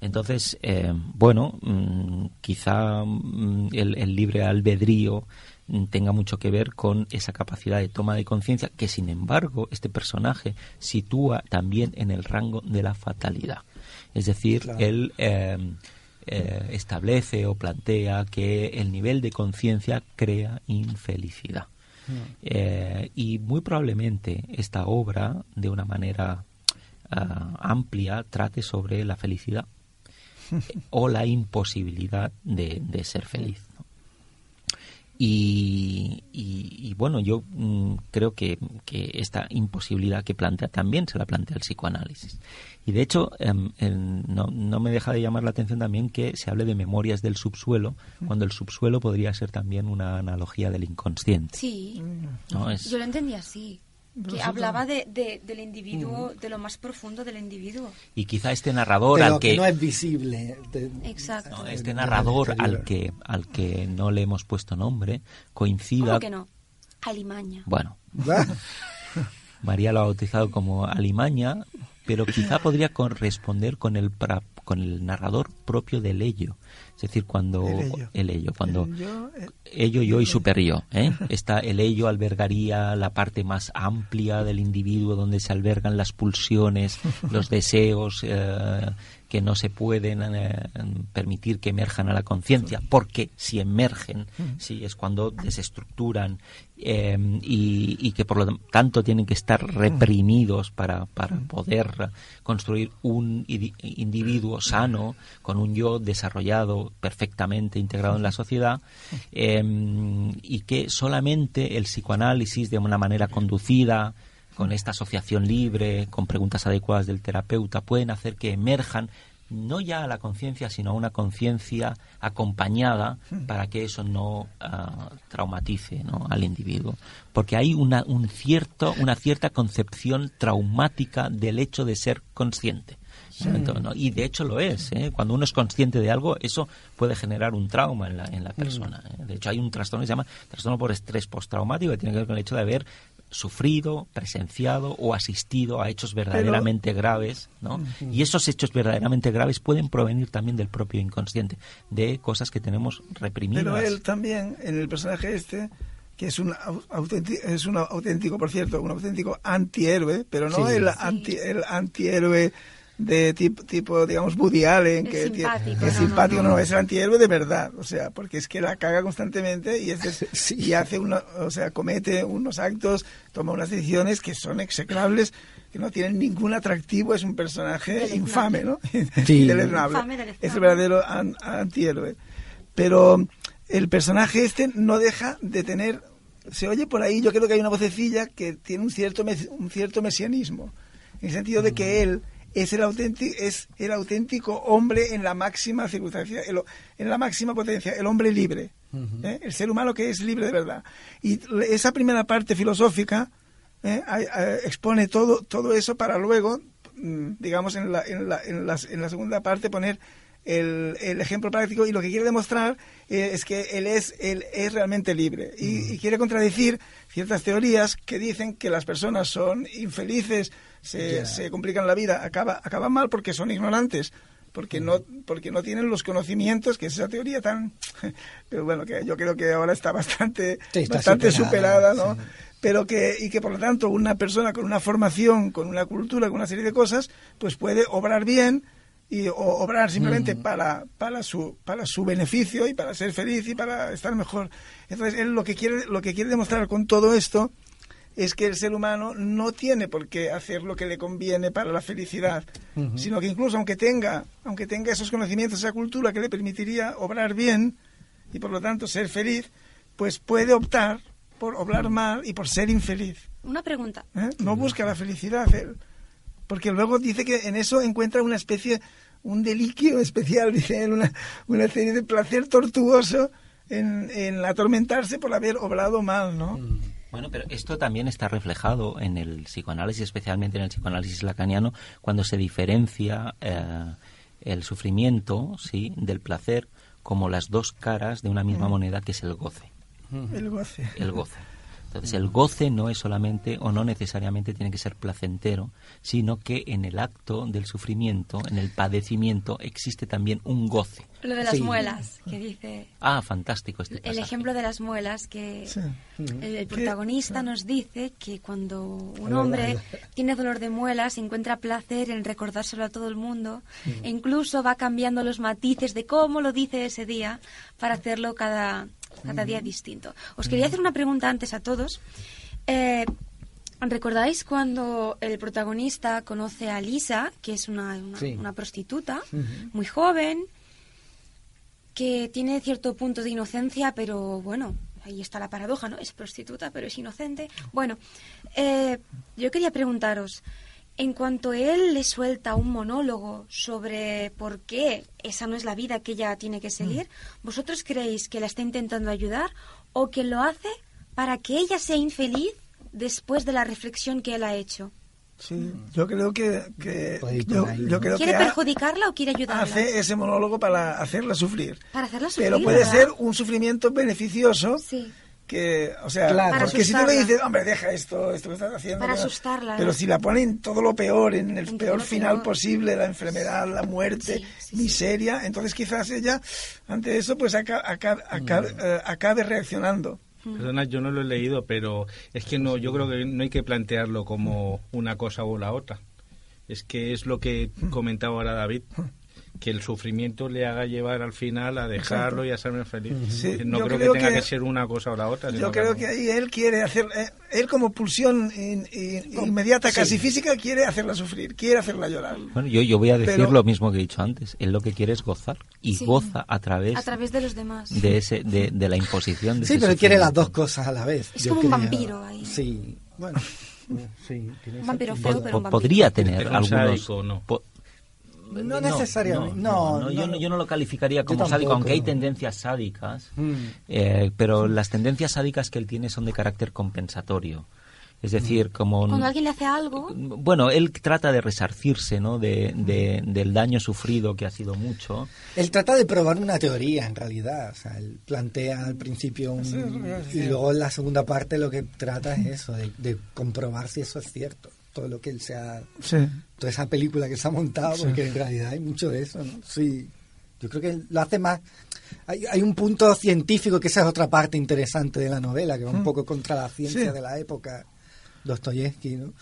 Entonces, eh, bueno, mm, quizá mm, el, libre albedrío mm, tenga mucho que ver con esa capacidad de toma de conciencia que, sin embargo, este personaje sitúa también en el rango de la fatalidad. Es decir, él eh, establece o plantea que el nivel de conciencia crea infelicidad. Eh, y muy probablemente esta obra, de una manera ah, amplia, trate sobre la felicidad o la imposibilidad de, ser feliz. Y, bueno, yo mm, creo que, esta imposibilidad que plantea también se la plantea el psicoanálisis. Y de hecho, em, no, no, me deja de llamar la atención también que se hable de memorias del subsuelo, cuando el subsuelo podría ser también una analogía del inconsciente. Sí, yo lo entendía así. Que hablaba de, del individuo, de lo más profundo del individuo. Y quizá este narrador al que, no es visible. Exacto. este narrador al que al que no le hemos puesto nombre coincida. ¿Cómo que no? Alimaña. Bueno. María lo ha bautizado como Alimaña, pero quizá podría corresponder con el, con el narrador propio del ello. Es decir, cuando el ello, cuando ello, yo y super yo. ¿eh? Está el ello albergaría la parte más amplia del individuo donde se albergan las pulsiones, los deseos, eh, que no se pueden eh, permitir que emerjan a la conciencia, porque si emergen, sí, es cuando desestructuran em, y, que por lo tanto tienen que estar reprimidos para, para poder construir un individuo sano, con un yo desarrollado perfectamente integrado en la sociedad, em, y que solamente el psicoanálisis de una manera conducida, con esta asociación libre, con preguntas adecuadas del terapeuta, pueden hacer que emerjan no ya a la conciencia, sino a una conciencia acompañada para que eso no ah, traumatice al individuo. Porque hay una, un cierto, una cierta concepción traumática del hecho de ser consciente. Y de hecho lo es. ¿eh? Cuando uno es consciente de algo, eso puede generar un trauma en la, en la persona. ¿eh? De hecho, hay un trastorno que se llama trastorno por estrés postraumático que tiene que ver con el hecho de haber sufrido, presenciado o asistido a hechos verdaderamente graves, ¿no? Y esos hechos verdaderamente graves pueden provenir también del propio inconsciente, de cosas que tenemos reprimidas. Pero él también, en el personaje este, que es un auténtico, es un auténtico, por cierto, un auténtico antihéroe, pero no el, anti, el antihéroe de tipo, tipo digamos, Woody Allen, que, es simpático, no, es el antihéroe de verdad, o sea, porque es que la caga constantemente y, es y hace una, o sea, comete unos actos, toma unas decisiones que son execrables, que no tienen ningún atractivo, es un personaje infame, ¿no? Sí. es el verdadero antihéroe. Pero el personaje este no deja de tener, se oye por ahí, yo creo que hay una vocecilla que tiene un cierto, un cierto mesianismo, en el sentido de que él es el auténtico, es el auténtico hombre en la máxima circunstancia, en la máxima potencia, el hombre libre, ¿eh? el ser humano que es libre de verdad. Y esa primera parte filosófica ¿eh? expone todo, todo eso para luego, mm, digamos, en la, en la, en la, segunda parte poner el, el, ejemplo práctico y lo que quiere demostrar eh, es que él es, él es realmente libre y, y, quiere contradecir ciertas teorías que dicen que las personas son infelices se, complican la vida, acaba, acaban mal porque son ignorantes, porque no, porque no tienen los conocimientos, que es esa teoría tan... Pero bueno, que yo creo que ahora está bastante, bastante superada, ¿no? Pero que, y que por lo tanto una persona con una formación, con una cultura, con una serie de cosas, pues puede obrar bien, y obrar simplemente para, para, su, para su beneficio y para ser feliz y para estar mejor. Entonces, él lo que quiere, lo que quiere demostrar con todo esto es que el ser humano no tiene por qué hacer lo que le conviene para la felicidad, sino que incluso aunque tenga, aunque tenga esos conocimientos, esa cultura que le permitiría obrar bien y por lo tanto ser feliz, pues puede optar por obrar mal y por ser infeliz. Una pregunta. ¿Eh? No busca la felicidad él, porque luego dice que en eso encuentra una especie, un deliquio especial, dice él, una, una especie de placer tortuoso en, en atormentarse por haber obrado mal, ¿no? Mm. Bueno, pero esto también está reflejado en el psicoanálisis, especialmente en el psicoanálisis lacaniano, cuando se diferencia eh, el sufrimiento, sí, del placer como las dos caras de una misma mm. moneda que es el goce. El goce. El goce. Entonces, el goce no es solamente o no necesariamente tiene que ser placentero, sino que en el acto del sufrimiento, en el padecimiento, existe también un goce. Lo de las muelas, que dice. Ah, fantástico este El ejemplo de las muelas, que el, protagonista nos dice que cuando un hombre tiene dolor de muelas, encuentra placer en recordárselo a todo el mundo, e incluso va cambiando los matices de cómo lo dice ese día para hacerlo cada cada día distinto. Os quería hacer una pregunta antes a todos. Eh, ¿Recordáis cuando el protagonista conoce a Lisa, que es una, una, prostituta, muy joven, que tiene cierto punto de inocencia, pero bueno, ahí está la paradoja, ¿no? Es prostituta, pero es inocente. Bueno, eh, yo quería preguntaros, en cuanto él le suelta un monólogo sobre por qué esa no es la vida que ella tiene que seguir, mm. ¿vosotros creéis que la está intentando ayudar o que lo hace para que ella sea infeliz después de la reflexión que él ha hecho? Sí, yo creo que, ¿Quiere perjudicarla o quiere ayudarla? Hace ese monólogo para hacerla sufrir. Para hacerla sufrir. Pero puede ser un sufrimiento beneficioso sí que, o sea, porque si tú le dices, hombre, deja esto, esto que estás haciendo. Para asustarla. Pero si la ponen todo lo peor, en el peor final posible, la enfermedad, la muerte, miseria, entonces quizás ella, ante eso, pues acabe, eh, acabe reaccionando. Perdona, yo no lo he leído, pero es que no, yo creo que no hay que plantearlo como una cosa o la otra. Es que es lo que comentaba ahora David que el sufrimiento le haga llevar al final a dejarlo y a ser feliz. no creo, que tenga que, ser una cosa o la otra. Yo creo que, ahí él quiere hacer, eh, él como pulsión inmediata, casi física, quiere hacerla sufrir, quiere hacerla llorar. Bueno, yo, yo voy a decir lo mismo que he dicho antes. Él lo que quiere es gozar y goza a través, a través de los demás. De, ese, de, de la imposición de Sí, pero él quiere las dos cosas a la vez. Es como un vampiro ahí. Sí, bueno. Sí, un vampiro feo, pero un vampiro. Podría tener algunos... no. No, necesariamente, no, yo, no, lo calificaría como sádico, aunque hay tendencias sádicas, mm. eh, pero las tendencias sádicas que él tiene son de carácter compensatorio. Es decir, como... Cuando alguien le hace algo... Bueno, él trata de resarcirse, ¿no? De, del daño sufrido, que ha sido mucho. Él trata de probar una teoría, en realidad. O sea, él plantea al principio un... Y luego en la segunda parte lo que trata es eso, de, de comprobar si eso es cierto todo lo que él se ha... Toda esa película que se ha montado, porque en realidad hay mucho de eso, ¿no? Sí. Yo creo que lo hace más... Hay, hay un punto científico que esa es otra parte interesante de la novela, que va un mm. poco contra la ciencia de la época, Dostoyevsky, ¿no?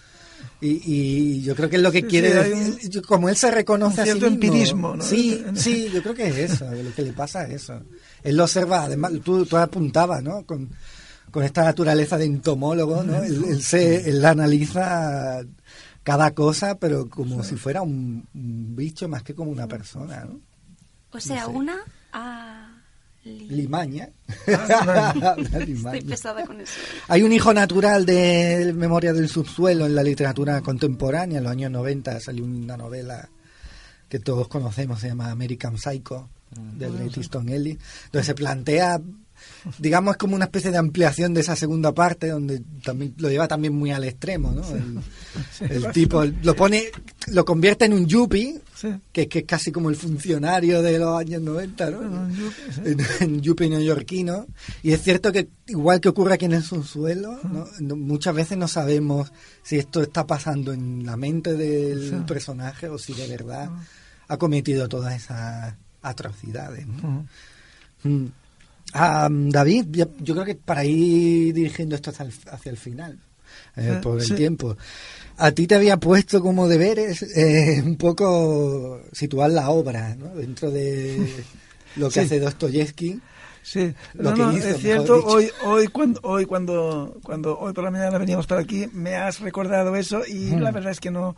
Y, y, yo creo que es lo que quiere decir, como él se reconoce a sí mismo, empirismo, ¿no? Sí, sí, yo creo que es eso, lo que le pasa es eso. Él lo observa, además, tú, tú apuntabas, ¿no? Con, con esta naturaleza de entomólogo, ¿no? Él, se, él analiza cada cosa, pero como si fuera un, bicho más que como una persona, ¿no? O sea, una a... Limaña. Estoy pesada con eso. Hay un hijo natural de Memoria del Subsuelo en la literatura contemporánea. En los años 90 salió una novela que todos conocemos, se llama American Psycho, de Bret Easton Ellis, donde se plantea digamos como una especie de ampliación de esa segunda parte donde también lo lleva también muy al extremo no el, tipo lo pone lo convierte en un yuppie que, que, es casi como el funcionario de los años 90 ¿no? en, yuppie neoyorquino. Y es cierto que igual que ocurre aquí en el subsuelo ¿no? muchas veces no sabemos si esto está pasando en la mente del personaje o si de verdad ha cometido todas esas atrocidades ¿no? David, yo, creo que para ir dirigiendo esto hacia el, final, eh, por el tiempo. A ti te había puesto como deberes eh, un poco situar la obra ¿no? dentro de lo que hace Dostoyevsky. Sí, no, es cierto. Hoy, hoy cuando, hoy cuando, cuando hoy por la mañana veníamos para aquí, me has recordado eso y la verdad es que no,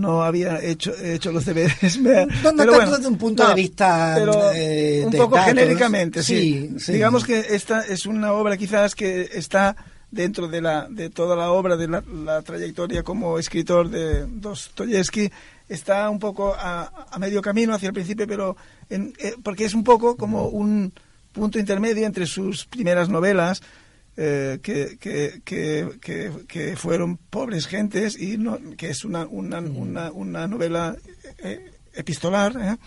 no había hecho, hecho los deberes. no, no pero bueno, desde un punto de vista eh, un poco genéricamente, sí. Digamos que esta es una obra quizás que está dentro de, la, de toda la obra, de la, trayectoria como escritor de Dostoyevsky, está un poco a, medio camino hacia el principio, pero en, eh, porque es un poco como un punto intermedio entre sus primeras novelas, eh, que, que, que, que, fueron pobres gentes y no, que es una, una, una, una novela eh, epistolar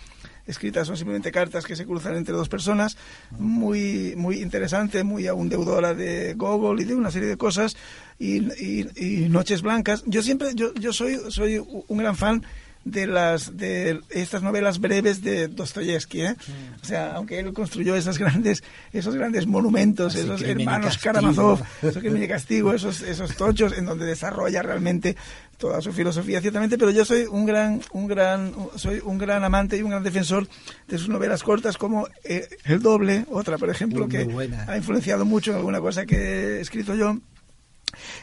escritas son simplemente cartas que se cruzan entre dos personas, muy, muy interesante, muy aún deudora de Gogol y de una serie de cosas, y, y, Noches Blancas. Yo siempre, yo, yo soy, soy un gran fan de las de estas novelas breves de Dostoyevsky, ¿eh? o sea, aunque él construyó esas grandes esos grandes monumentos, esos hermanos Karamazov, esos y castigo, esos esos tochos en donde desarrolla realmente toda su filosofía ciertamente, pero yo soy un gran un gran soy un gran amante y un gran defensor de sus novelas cortas como eh, El doble, otra por ejemplo que ha influenciado mucho en alguna cosa que he escrito yo.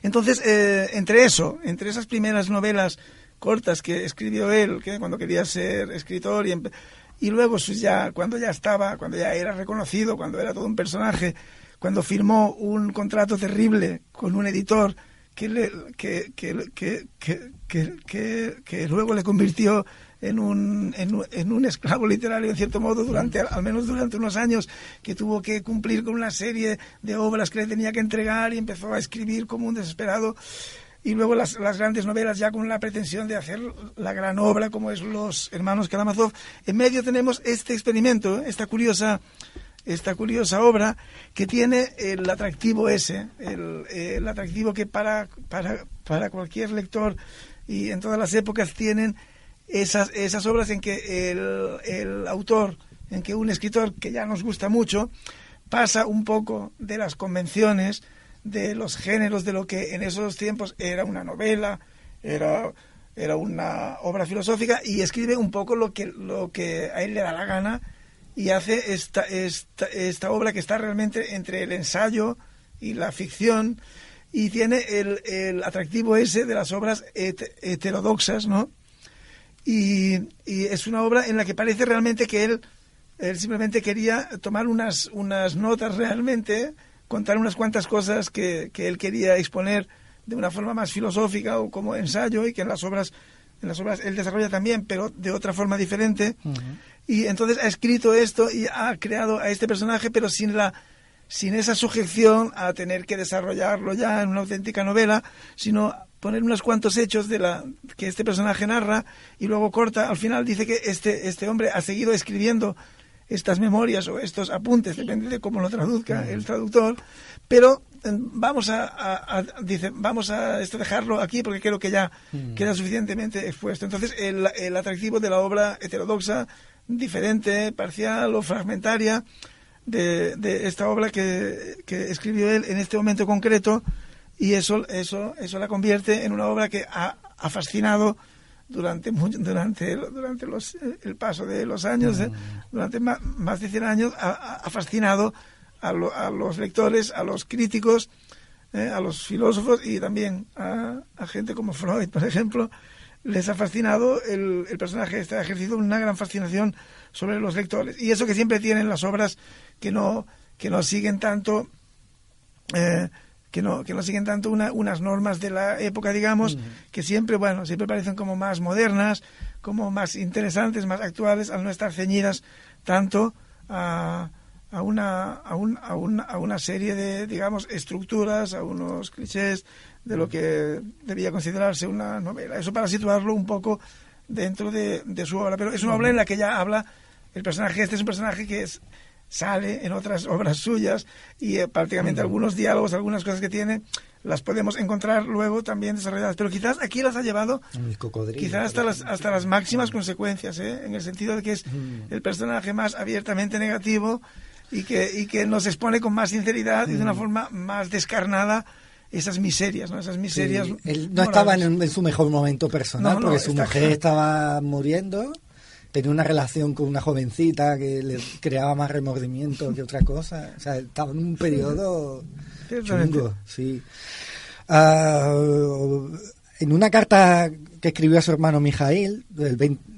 Entonces, eh, entre eso, entre esas primeras novelas cortas que escribió él, que cuando quería ser escritor y, y luego ya cuando ya estaba, cuando ya era reconocido, cuando era todo un personaje, cuando firmó un contrato terrible con un editor que, le, que, que, que, luego le convirtió en un, en, en, un esclavo literario, en cierto modo, durante, al menos durante unos años, que tuvo que cumplir con una serie de obras que le tenía que entregar y empezó a escribir como un desesperado y luego las, las, grandes novelas ya con la pretensión de hacer la gran obra como es Los Hermanos Karamazov. En medio tenemos este experimento, esta curiosa, esta curiosa obra que tiene el atractivo ese, el, atractivo que para, para, para, cualquier lector y en todas las épocas tienen esas, esas obras en que el, el autor, en que un escritor que ya nos gusta mucho, pasa un poco de las convenciones, de los géneros de lo que en esos tiempos era una novela, era, era una obra filosófica y escribe un poco lo que, lo que a él le da la gana y hace esta, esta, esta obra que está realmente entre el ensayo y la ficción y tiene el, el atractivo ese de las obras heterodoxas, ¿no? Y, y, es una obra en la que parece realmente que él, él simplemente quería tomar unas, unas notas realmente contar unas cuantas cosas que, que él quería exponer de una forma más filosófica o como ensayo y que en las obras en las obras él desarrolla también, pero de otra forma diferente. Y entonces ha escrito esto y ha creado a este personaje, pero sin la sin esa sujeción a tener que desarrollarlo ya en una auténtica novela, sino poner unos cuantos hechos de la que este personaje narra y luego corta. Al final dice que este este hombre ha seguido escribiendo estas memorias o estos apuntes, depende de cómo lo traduzca el traductor, pero eh, vamos a, dice, vamos a esto dejarlo aquí porque creo que ya mm. queda suficientemente expuesto. Entonces, el, el atractivo de la obra heterodoxa, diferente, parcial o fragmentaria de, de esta obra que, que, escribió él en este momento concreto y eso, eso, eso la convierte en una obra que ha, ha fascinado durante durante durante los, el paso de los años, ¿eh? durante más, más, de 100 años, ha, fascinado a, a, los lectores, a los críticos, ¿eh? a los filósofos y también a, gente como Freud, por ejemplo. Les ha fascinado el, el personaje, este ha ejercido una gran fascinación sobre los lectores. Y eso que siempre tienen las obras que no, que no siguen tanto. Eh, que no, que no siguen tanto una, unas normas de la época, digamos, que siempre, bueno, siempre parecen como más modernas, como más interesantes, más actuales, al no estar ceñidas tanto a, a, una, a, un, a, una, a una serie de, digamos, estructuras, a unos clichés de lo que debía considerarse una novela. Eso para situarlo un poco dentro de, de su obra. Pero es una obra en la que ya habla el personaje, este es un personaje que es sale en otras obras suyas y eh, prácticamente algunos diálogos, algunas cosas que tiene, las podemos encontrar luego también desarrolladas. Pero quizás aquí las ha llevado quizás hasta las, hasta las máximas consecuencias, ¿eh? en el sentido de que es el personaje más abiertamente negativo y que, y que nos expone con más sinceridad y de una forma más descarnada esas miserias, ¿no? Esas miserias. él no estaba en, su mejor momento personal porque su mujer estaba muriendo, tenía una relación con una jovencita que le creaba más remordimiento que otra cosa. O sea, estaba en un periodo chungo, sí. Ah, en una carta que escribió a su hermano Mijail,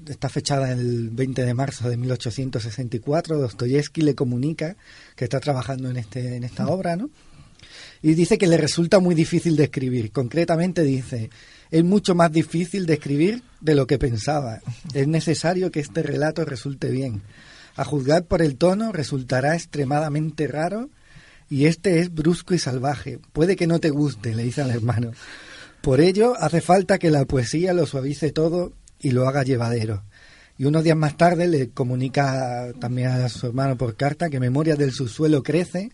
está fechada el 20 de marzo de 1864, Dostoyevsky le comunica que está trabajando en, este, en esta obra, ¿no? Y dice que le resulta muy difícil de escribir. Concretamente dice, es mucho más difícil de escribir de lo que pensaba. Es necesario que este relato resulte bien. A juzgar por el tono, resultará extremadamente raro y este es brusco y salvaje. Puede que no te guste, le dice al hermano. Por ello, hace falta que la poesía lo suavice todo y lo haga llevadero. Y unos días más tarde le comunica también a su hermano por carta que Memoria del subsuelo crece,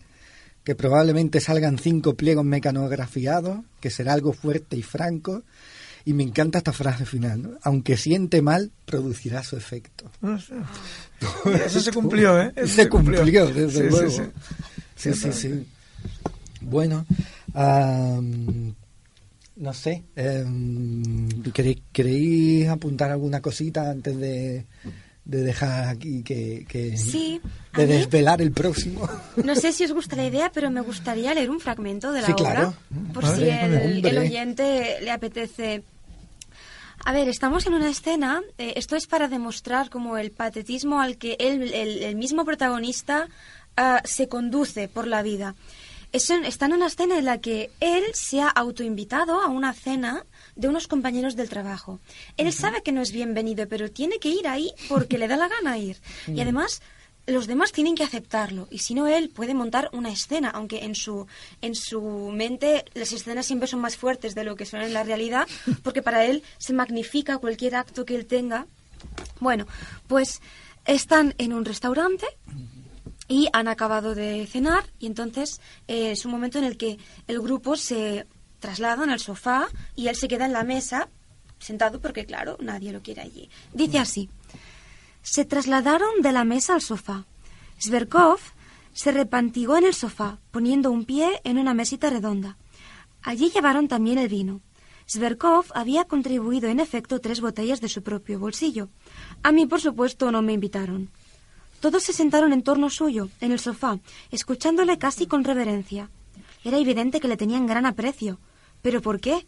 que probablemente salgan cinco pliegos mecanografiados, que será algo fuerte y franco. Y me encanta esta frase final, aunque siente mal, producirá su efecto. Eso se cumplió, ¿eh? se, cumplió, desde luego. Sí, sí, sí. Bueno, no sé, em, ¿queréis, apuntar alguna cosita antes de, dejar aquí que, de desvelar el próximo. No sé si os gusta la idea, pero me gustaría leer un fragmento de la obra, por si el, oyente le apetece. A ver, estamos en una escena, eh, esto es para demostrar como el patetismo al que el, mismo protagonista ah, se conduce por la vida está en una escena en la que él se ha autoinvitado a una cena de unos compañeros del trabajo. Él sabe que no es bienvenido, pero tiene que ir ahí porque le da la gana ir. Y además los demás tienen que aceptarlo y si no él puede montar una escena aunque en su en su mente las escenas siempre son más fuertes de lo que son en la realidad porque para él se magnifica cualquier acto que él tenga bueno pues están en un restaurante y han acabado de cenar y entonces eh, es un momento en el que el grupo se traslada en el sofá y él se queda en la mesa sentado porque claro, nadie lo quiere allí. Dice así, se trasladaron de la mesa al sofá. Sverkov se repantigó en el sofá, poniendo un pie en una mesita redonda. Allí llevaron también el vino. Sverkov había contribuido en efecto tres botellas de su propio bolsillo. A mí, por supuesto, no me invitaron. Todos se sentaron en torno suyo, en el sofá, escuchándole casi con reverencia. Era evidente que le tenían gran aprecio. ¿Pero por qué?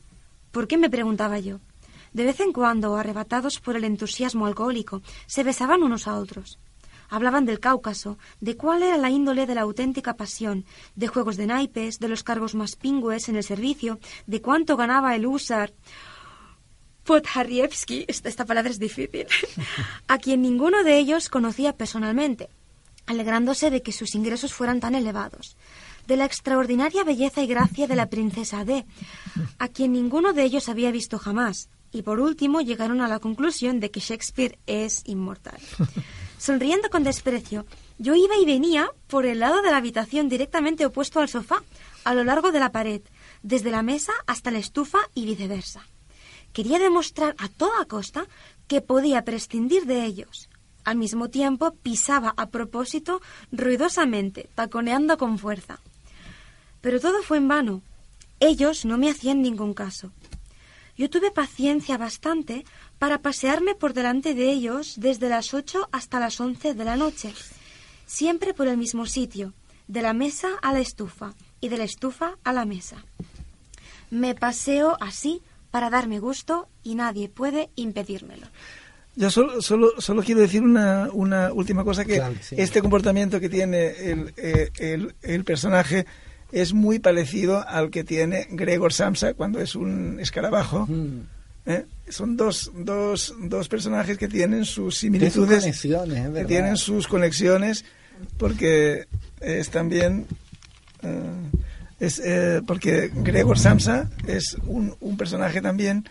¿Por qué? me preguntaba yo. De vez en cuando, arrebatados por el entusiasmo alcohólico, se besaban unos a otros. Hablaban del Cáucaso, de cuál era la índole de la auténtica pasión, de juegos de naipes, de los cargos más pingües en el servicio, de cuánto ganaba el húsar Podharievsky, esta, palabra es difícil, a quien ninguno de ellos conocía personalmente, alegrándose de que sus ingresos fueran tan elevados, de la extraordinaria belleza y gracia de la princesa D, a quien ninguno de ellos había visto jamás, y por último llegaron a la conclusión de que Shakespeare es inmortal. Sonriendo con desprecio, yo iba y venía por el lado de la habitación directamente opuesto al sofá, a lo largo de la pared, desde la mesa hasta la estufa y viceversa quería demostrar a toda costa que podía prescindir de ellos. Al mismo tiempo pisaba a propósito ruidosamente, taconeando con fuerza. Pero todo fue en vano. Ellos no me hacían ningún caso. Yo tuve paciencia bastante para pasearme por delante de ellos desde las ocho hasta las once de la noche, siempre por el mismo sitio, de la mesa a la estufa y de la estufa a la mesa. Me paseo así para darme gusto y nadie puede impedírmelo. Yo solo, solo, solo quiero decir una, una última cosa, que este comportamiento que tiene el, eh, el, el, personaje es muy parecido al que tiene Gregor Samsa cuando es un escarabajo. Mm. ¿eh? Son dos, dos, dos personajes que tienen sus similitudes, que tienen sus conexiones, porque es también... Eh, es eh, porque Gregor Samsa es un, un, personaje también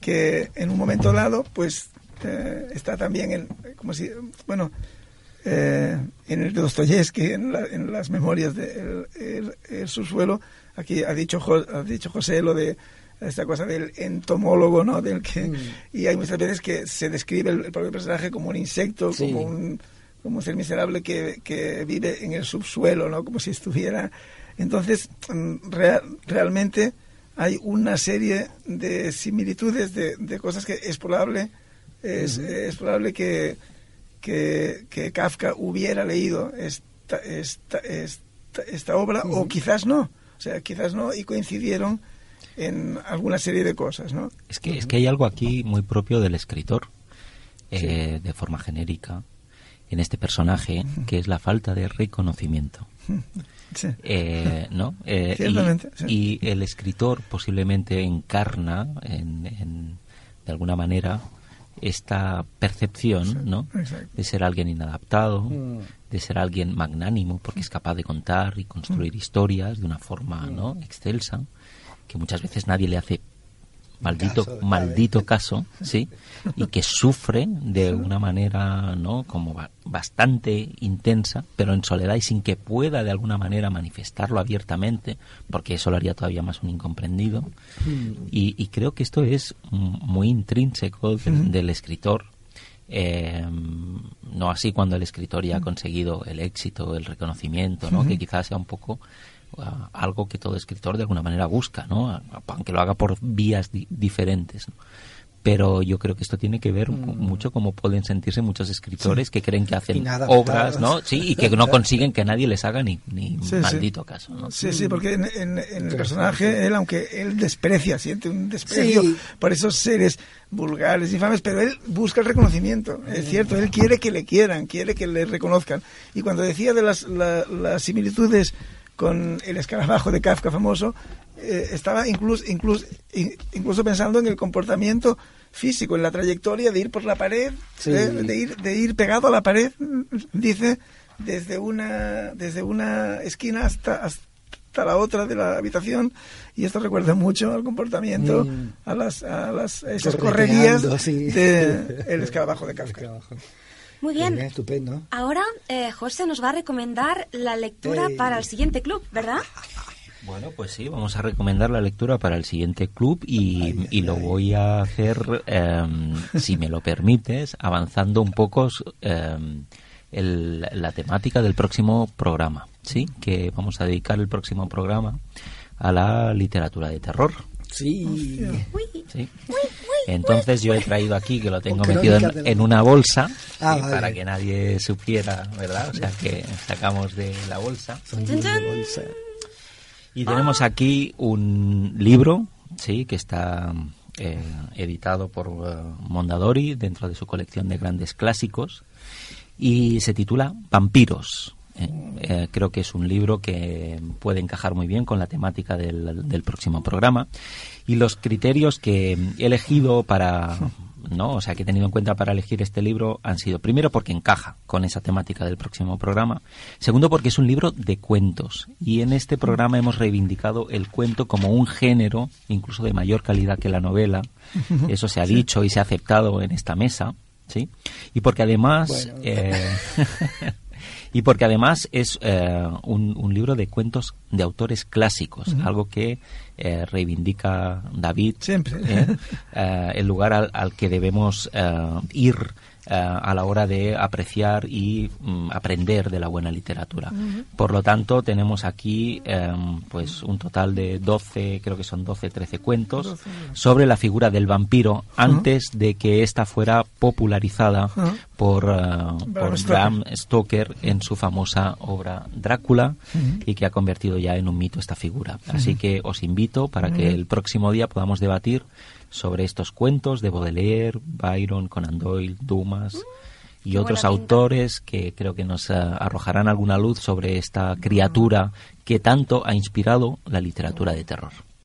que en un momento dado pues eh, está también en como si bueno eh, en el Dostoyevsky en, en las memorias de el, subsuelo aquí ha dicho ha dicho José lo de esta cosa del entomólogo no del que mm. y hay muchas veces que se describe el, propio personaje como un insecto como un como un ser miserable que, que vive en el subsuelo no como si estuviera. Entonces, mm, realmente hay una serie de similitudes de, de cosas que es probable, es, es probable que, que, que, Kafka hubiera leído esta, esta, esta, esta obra o quizás no. O sea, quizás no y coincidieron en alguna serie de cosas, ¿no? Es que, es que hay algo aquí muy propio del escritor, eh, de forma genérica, en este personaje, que es la falta de reconocimiento. Eh, ¿no? Eh, y, el escritor posiblemente encarna en, de alguna manera esta percepción ¿no? de ser alguien inadaptado, mm. de ser alguien magnánimo porque es capaz de contar y construir mm. historias de una forma ¿no? excelsa que muchas veces nadie le hace maldito caso, maldito caso, sí, y que sufre de una manera, ¿no? Como bastante intensa, pero en soledad y sin que pueda de alguna manera manifestarlo abiertamente, porque eso lo haría todavía más un incomprendido. Hmm. Y, creo que esto es muy intrínseco del, escritor. Eh, no así cuando el escritor ya ha conseguido el éxito, el reconocimiento, ¿no? Que quizás sea un poco algo que todo escritor de alguna manera busca, ¿no? aunque lo haga por vías diferentes. Pero yo creo que esto tiene que ver mm. mucho como pueden sentirse muchos escritores que creen que hacen obras, ¿no? Sí, y que no consiguen que nadie les haga ni, ni maldito caso, ¿no? Sí, sí, porque en, el personaje, él, aunque él desprecia, siente un desprecio por esos seres vulgares, infames, pero él busca el reconocimiento, es cierto, él quiere que le quieran, quiere que le reconozcan. Y cuando decía de las, las similitudes con el escarabajo de Kafka famoso, eh, estaba incluso, incluso, incluso pensando en el comportamiento físico, en la trayectoria de ir por la pared, eh, de, ir, de ir pegado a la pared, dice, desde una, desde una esquina hasta, hasta la otra de la habitación. Y esto recuerda mucho al comportamiento, mm. a las, a las esas correrías del escarabajo de Kafka. Muy bien. estupendo. Ahora eh, José nos va a recomendar la lectura para el siguiente club, ¿verdad? Bueno, pues sí, vamos a recomendar la lectura para el siguiente club y, lo voy a hacer, em, si me lo permites, avanzando un poco em, la temática del próximo programa, ¿sí? Que vamos a dedicar el próximo programa a la literatura de terror. Sí. sí. Entonces yo he traído aquí, que lo tengo metido en, una bolsa, ah, para que nadie supiera, ¿verdad? O sea, que sacamos de la bolsa. Y tenemos aquí un libro, sí, que está eh, editado por eh, Mondadori dentro de su colección de grandes clásicos y se titula Vampiros. Eh, creo que es un libro que puede encajar muy bien con la temática del, del próximo programa y los criterios que he elegido para ¿no? O sea, que he tenido en cuenta para elegir este libro han sido, primero, porque encaja con esa temática del próximo programa. Segundo, porque es un libro de cuentos. Y en este programa hemos reivindicado el cuento como un género, incluso de mayor calidad que la novela. Eso se ha dicho y se ha aceptado en esta mesa. ¿Sí? Y porque además eh, y porque además es eh, un, libro de cuentos de autores clásicos, algo que eh, reivindica David, Siempre. ¿eh? el lugar al, al que debemos ir a la hora de apreciar y mm, aprender de la buena literatura. Por lo tanto, tenemos aquí pues un total de 12, creo que son 12, 13 cuentos sobre la figura del vampiro antes de que ésta fuera popularizada por, uh, por Bram Stoker en su famosa obra Drácula y que ha convertido ya en un mito esta figura. Así que os invito para que el próximo día podamos debatir sobre estos cuentos de Baudelaire, Byron, Conan Doyle, Dumas y otros autores que creo que nos eh, arrojarán alguna luz sobre esta criatura que tanto ha inspirado la literatura de terror.